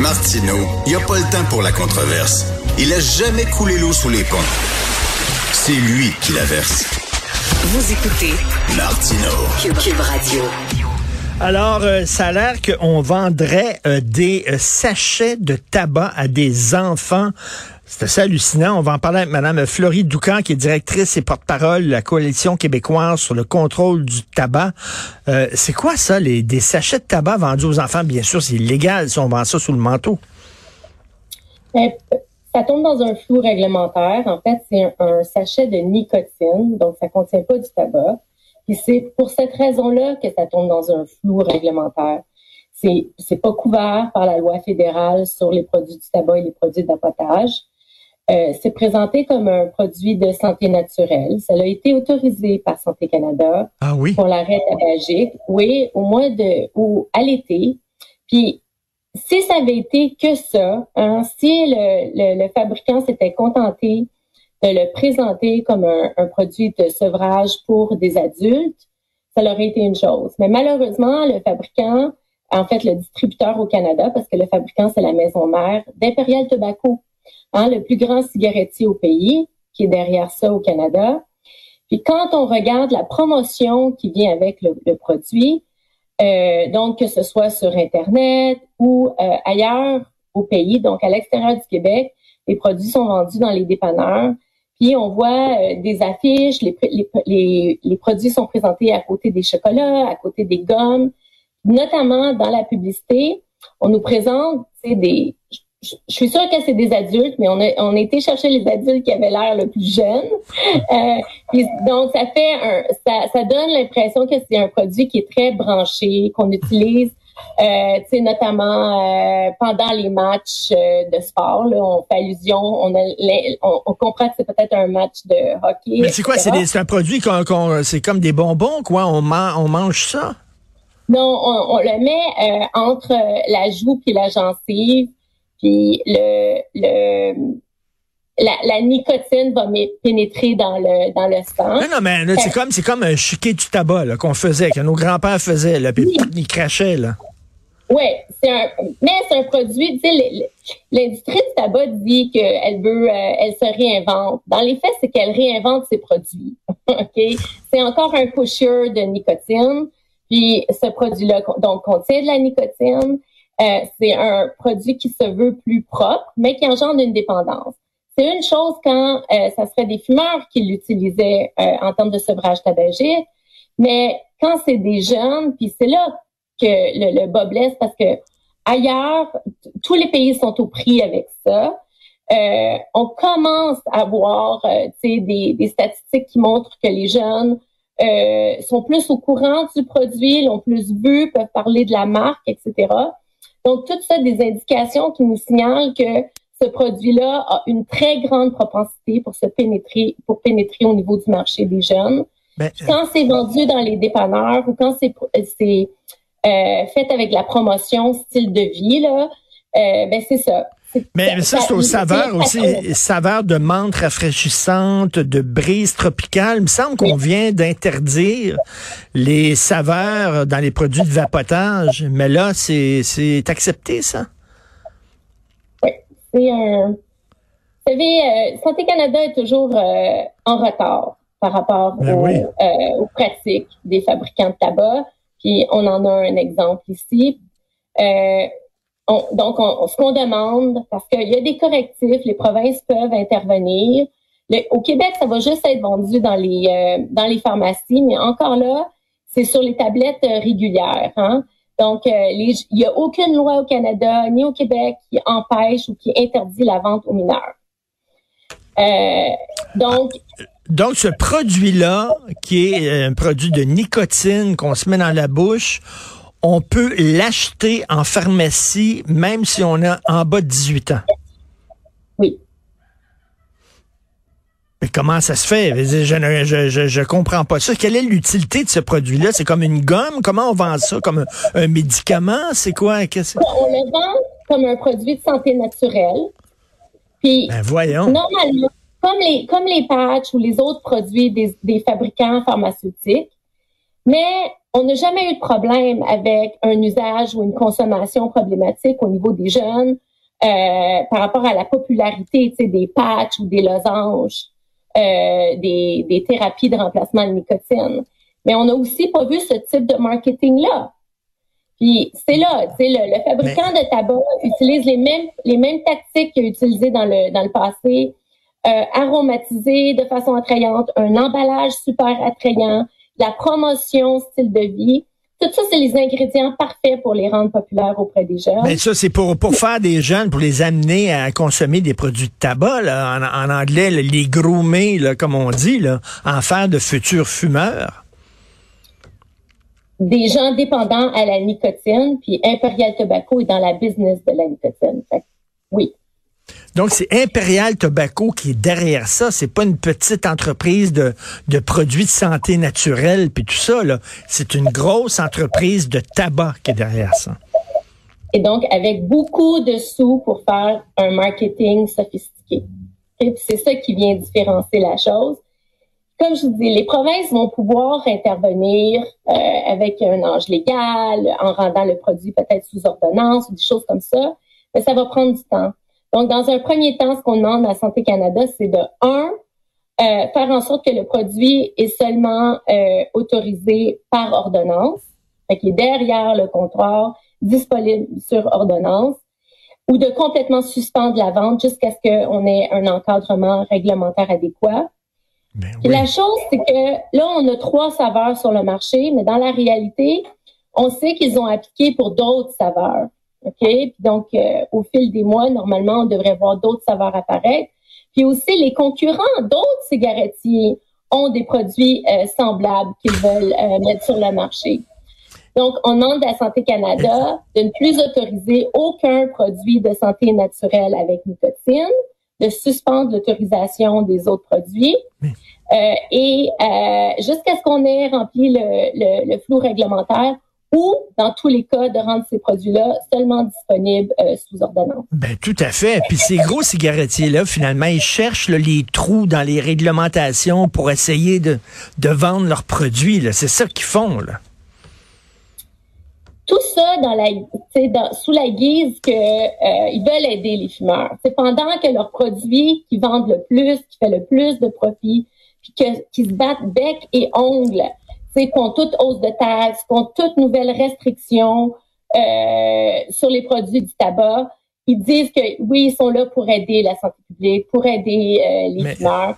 Martino, il n'y a pas le temps pour la controverse. Il a jamais coulé l'eau sous les ponts. C'est lui qui la verse. Vous écoutez Martino. Cube, Radio. Alors, euh, ça a l'air qu'on vendrait euh, des euh, sachets de tabac à des enfants. C'est assez hallucinant. On va en parler avec Mme Florie Doucan, qui est directrice et porte-parole de la Coalition québécoise sur le contrôle du tabac. c'est quoi ça, les, des sachets de tabac vendus aux enfants? Bien sûr, c'est illégal si on vend ça sous le manteau. Ça tombe dans un flou réglementaire. En fait, c'est un, sachet de nicotine, donc ça contient pas du tabac. Et c'est pour cette raison-là que ça tombe dans un flou réglementaire. C'est pas couvert par la loi fédérale sur les produits du tabac et les produits d'apotage. Euh, c'est présenté comme un produit de santé naturelle. Ça a été autorisé par Santé Canada ah oui? pour l'arrêt tabagique. Oui, au mois de ou à l'été. Puis si ça avait été que ça, hein, si le, le, fabricant s'était contenté de le présenter comme un, un, produit de sevrage pour des adultes, ça aurait été une chose. Mais malheureusement, le fabricant, en fait, le distributeur au Canada, parce que le fabricant, c'est la maison mère d'Imperial Tobacco, hein, le plus grand cigarettier au pays, qui est derrière ça au Canada. Puis quand on regarde la promotion qui vient avec le, produit, euh, donc, que ce soit sur Internet ou euh, ailleurs au pays, donc à l'extérieur du Québec, les produits sont vendus dans les dépanneurs. Puis on voit euh, des affiches, les, les, produits sont présentés à côté des chocolats, à côté des gommes, notamment dans la publicité. On nous présente des, je suis sûre que c'est des adultes, mais on a, on a été chercher les adultes qui avaient l'air le plus jeune. Euh, donc, ça fait un, ça, ça donne l'impression que c'est un produit qui est très branché, qu'on utilise, euh, notamment euh, pendant les matchs euh, de sport. Là, on fait allusion, on, a, on, comprend que c'est peut-être un match de hockey. Mais c'est quoi? C'est un produit qu'on, c'est comme des bonbons, quoi? On, on mange ça? Non, on, on le met euh, entre la joue et la gencive. Puis le, le la, nicotine va pénétrer dans le dans le sang. Non, non, mais c'est comme c'est comme un chiquet du tabac qu'on faisait, que nos grands-pères faisaient, là, puis ils crachaient là. Oui, c'est un mais c'est un produit, tu sais, l'industrie du tabac dit qu'elle veut euh, elle se réinvente. Dans les faits, c'est qu'elle réinvente ses produits. OK? C'est encore un pusher de nicotine. Puis ce produit-là donc contient de la nicotine. Euh, c'est un produit qui se veut plus propre, mais qui engendre une dépendance. C'est une chose quand euh, ça serait des fumeurs qui l'utilisaient euh, en termes de sevrage tabagique, mais quand c'est des jeunes, puis c'est là que le, le bas blesse parce que ailleurs, tous les pays sont au prix avec ça. Euh, on commence à voir des, des statistiques qui montrent que les jeunes euh, sont plus au courant du produit, l'ont plus vu, peuvent parler de la marque, etc. Donc, tout ça, des indications qui nous signalent que ce produit-là a une très grande propensité pour se pénétrer, pour pénétrer au niveau du marché des jeunes. Ben, quand c'est vendu dans les dépanneurs ou quand c'est c'est euh, fait avec la promotion style de vie là, euh, ben c'est ça. Mais, ça, c'est aux saveurs aussi, saveurs de menthe rafraîchissante, de brise tropicale. Il me semble qu'on vient d'interdire les saveurs dans les produits de vapotage. Mais là, c'est accepté, ça? Oui, c'est un... Vous savez, euh, Santé Canada est toujours euh, en retard par rapport ben euh, aux, pratiques des fabricants de tabac. Puis on en a un exemple ici donc, ce qu'on demande, parce qu'il y a des correctifs, les provinces peuvent intervenir. au Québec, ça va juste être vendu dans les euh, dans les pharmacies, mais encore là, c'est sur les tablettes euh, régulières. Hein? Donc, euh, il n'y a aucune loi au Canada ni au Québec qui empêche ou qui interdit la vente aux mineurs. donc, donc, ce produit-là, qui est un produit de nicotine qu'on se met dans la bouche, on peut l'acheter en pharmacie même si on a en bas de 18 ans. Oui. Mais comment ça se fait? Je ne je, comprends pas ça. Quelle est l'utilité de ce produit-là? C'est comme une gomme? Comment on vend ça? Comme un, médicament? C'est quoi? On le vend comme un produit de santé naturelle. Puis, ben voyons. Normalement, comme les, comme les patchs ou les autres produits des, des fabricants pharmaceutiques, mais on n'a jamais eu de problème avec un usage ou une consommation problématique au niveau des jeunes euh, par rapport à la popularité des patchs ou des losanges, euh, des, des thérapies de remplacement de nicotine. Mais on n'a aussi pas vu ce type de marketing-là. Puis c'est là, le, le, fabricant de tabac utilise les mêmes les mêmes tactiques qu'il a utilisées dans le dans le passé, euh, aromatisé de façon attrayante, un emballage super attrayant, la promotion, style de vie. Tout ça, c'est les ingrédients parfaits pour les rendre populaires auprès des jeunes. Mais ça, c'est pour, pour faire des jeunes, pour les amener à consommer des produits de tabac, là, en, en anglais, les groomer, là, comme on dit, là, en faire de futurs fumeurs des gens dépendants à la nicotine, puis Imperial Tobacco est dans la business de la nicotine. oui. Donc, c'est Imperial Tobacco qui est derrière ça. C'est pas une petite entreprise de, produits de santé naturelle puis tout ça. C'est une grosse entreprise de tabac qui est derrière ça. Et donc, avec beaucoup de sous pour faire un marketing sophistiqué. Et c'est ça qui vient différencier la chose comme je vous dis, les provinces vont pouvoir intervenir euh, avec un âge légal, en rendant le produit peut-être sous ordonnance ou des choses comme ça, mais ça va prendre du temps. Donc, dans un premier temps, ce qu'on demande à Santé Canada, c'est de, un, euh, faire en sorte que le produit est seulement euh, autorisé par ordonnance, fait qu'il est derrière le comptoir, disponible sur ordonnance, ou de complètement suspendre la vente jusqu'à ce qu'on ait un encadrement réglementaire adéquat. Ben la chose, c'est que là, on a trois saveurs sur le marché, mais dans la réalité, on sait qu'ils ont appliqué pour d'autres saveurs. OK? donc, euh, au fil des mois, normalement, on devrait voir d'autres saveurs apparaître. Puis aussi, les concurrents d'autres cigarettiers ont des produits euh, semblables qu'ils veulent euh, mettre sur le marché. Donc, on demande à Santé Canada de ne plus autoriser aucun produit de santé naturelle avec nicotine, de suspendre l'autorisation des autres produits. Euh, et euh, jusqu'à ce qu'on ait rempli le, flou réglementaire ou, dans tous les cas, de rendre ces produits-là seulement disponibles euh, sous ordonnance. Ben tout à fait. Puis ces gros cigarettiers-là, finalement, ils cherchent les trous dans les réglementations pour essayer de, de vendre leurs produits. C'est ça qu'ils font. Là tout ça dans la, dans, sous la guise que euh, veulent aider les fumeurs. C'est pendant que leurs produits qui vendent le plus, qui fait le plus de profit, puis que, qui se battent bec et ongles, c'est qu'on toute hausse de taxes, qu'on toute nouvelle restriction euh, sur les produits du tabac, ils disent que oui, ils sont là pour aider la santé publique, pour aider euh, les fumeurs.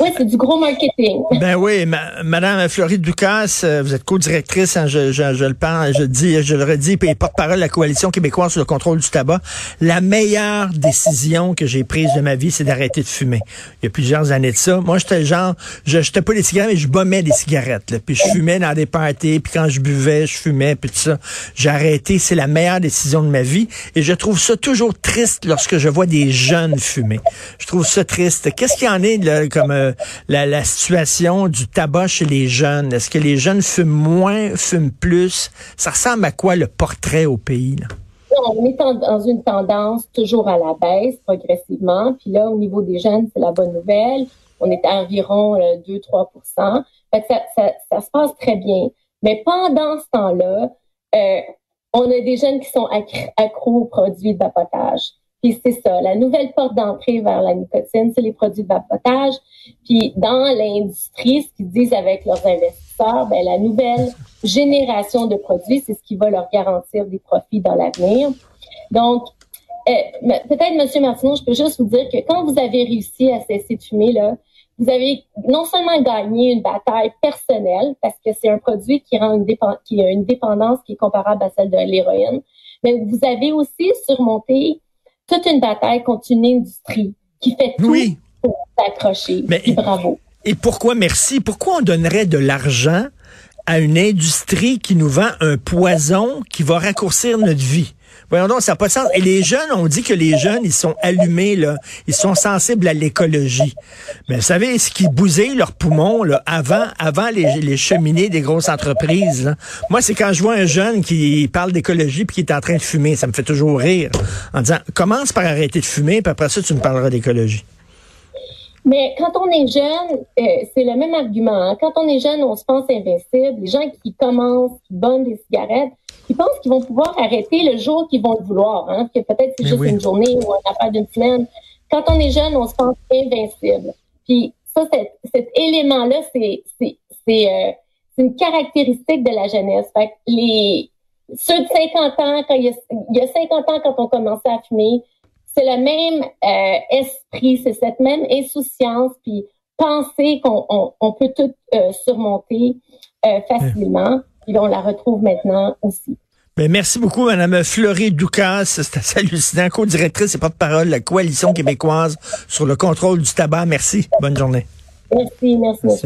Oui, c'est du gros marketing. Ben oui, Madame Floride Ducasse, euh, vous êtes co-directrice, hein, je, je, je, le parle, je dis, je le redis, puis porte-parole de la coalition québécoise sur le contrôle du tabac. La meilleure décision que j'ai prise de ma vie, c'est d'arrêter de fumer. Il y a plusieurs années de ça. Moi, j'étais genre, je jetais pas des cigarettes, mais je bombais des cigarettes. Là, puis je fumais dans des parties, puis quand je buvais, je fumais, puis tout ça. J'ai arrêté. C'est la meilleure décision de ma vie. Et je trouve ça toujours triste lorsque je vois des jeunes fumer. Je trouve ça triste. Qu'est-ce qu'il y en est là, comme euh, la, situation du tabac chez les jeunes. Est-ce que les jeunes fument moins, fument plus? Ça ressemble à quoi le portrait au pays? On est dans une tendance toujours à la baisse progressivement. Puis là, au niveau des jeunes, c'est la bonne nouvelle. On est à environ 2-3% euh, ça, se passe très bien. Mais pendant ce temps-là, euh, on a des jeunes qui sont accros aux produits de vapotage. Puis c'est ça, la nouvelle porte d'entrée vers la nicotine, c'est les produits de vapotage. Puis dans l'industrie, ce qu'ils disent avec leurs investisseurs, ben la nouvelle génération de produits, c'est ce qui va leur garantir des profits dans l'avenir. Donc, euh, peut-être, Monsieur Martineau, je peux juste vous dire que quand vous avez réussi à cesser de fumer, là, vous avez non seulement gagné une bataille personnelle, parce que c'est un produit qui a une dépendance qui est comparable à celle de l'héroïne, mais vous avez aussi surmonté toute une bataille contre une industrie qui fait tout pour s'accrocher. bravo. Et pourquoi, merci, pourquoi on donnerait de l'argent à une industrie qui nous vend un poison qui va raccourcir notre vie? Voyons donc, ça n'a pas de sens. Et les jeunes, on dit que les jeunes, ils sont allumés, là. Ils sont sensibles à l'écologie. Mais vous savez, ce qui bousille leurs poumons, là, avant, avant les, les cheminées des grosses entreprises, Moi, c'est quand je vois un jeune qui parle d'écologie puis qui est en train de fumer. Ça me fait toujours rire. En disant, commence par arrêter de fumer, puis après ça, tu me parleras d'écologie. Mais quand on est jeune, euh, c'est le même argument. Hein. Quand on est jeune, on se pense invincible. Les gens qui commencent, qui bonnent des cigarettes, ils pensent qu'ils vont pouvoir arrêter le jour qu'ils vont le vouloir. Hein, que peut-être c'est juste une journée ou un affaire d'une semaine. Quand on est jeune, on se pense invincible. Puis ça, cet, élément-là, c'est c'est c'est euh, une caractéristique de la jeunesse. Fait que les ceux de 50 ans, quand il y a, il y a 50 ans, quand on commençait à fumer, c'est le même euh, esprit, c'est cette même insouciance, puis penser qu'on on, peut tout euh, surmonter euh, facilement. Et on la retrouve maintenant aussi. Ben, merci beaucoup, Mme Fleury Doucas. C'est assez hallucinant. Co-directrice et porte-parole de la Coalition québécoise sur le contrôle du tabac. Merci. Bonne journée. Merci, merci. merci.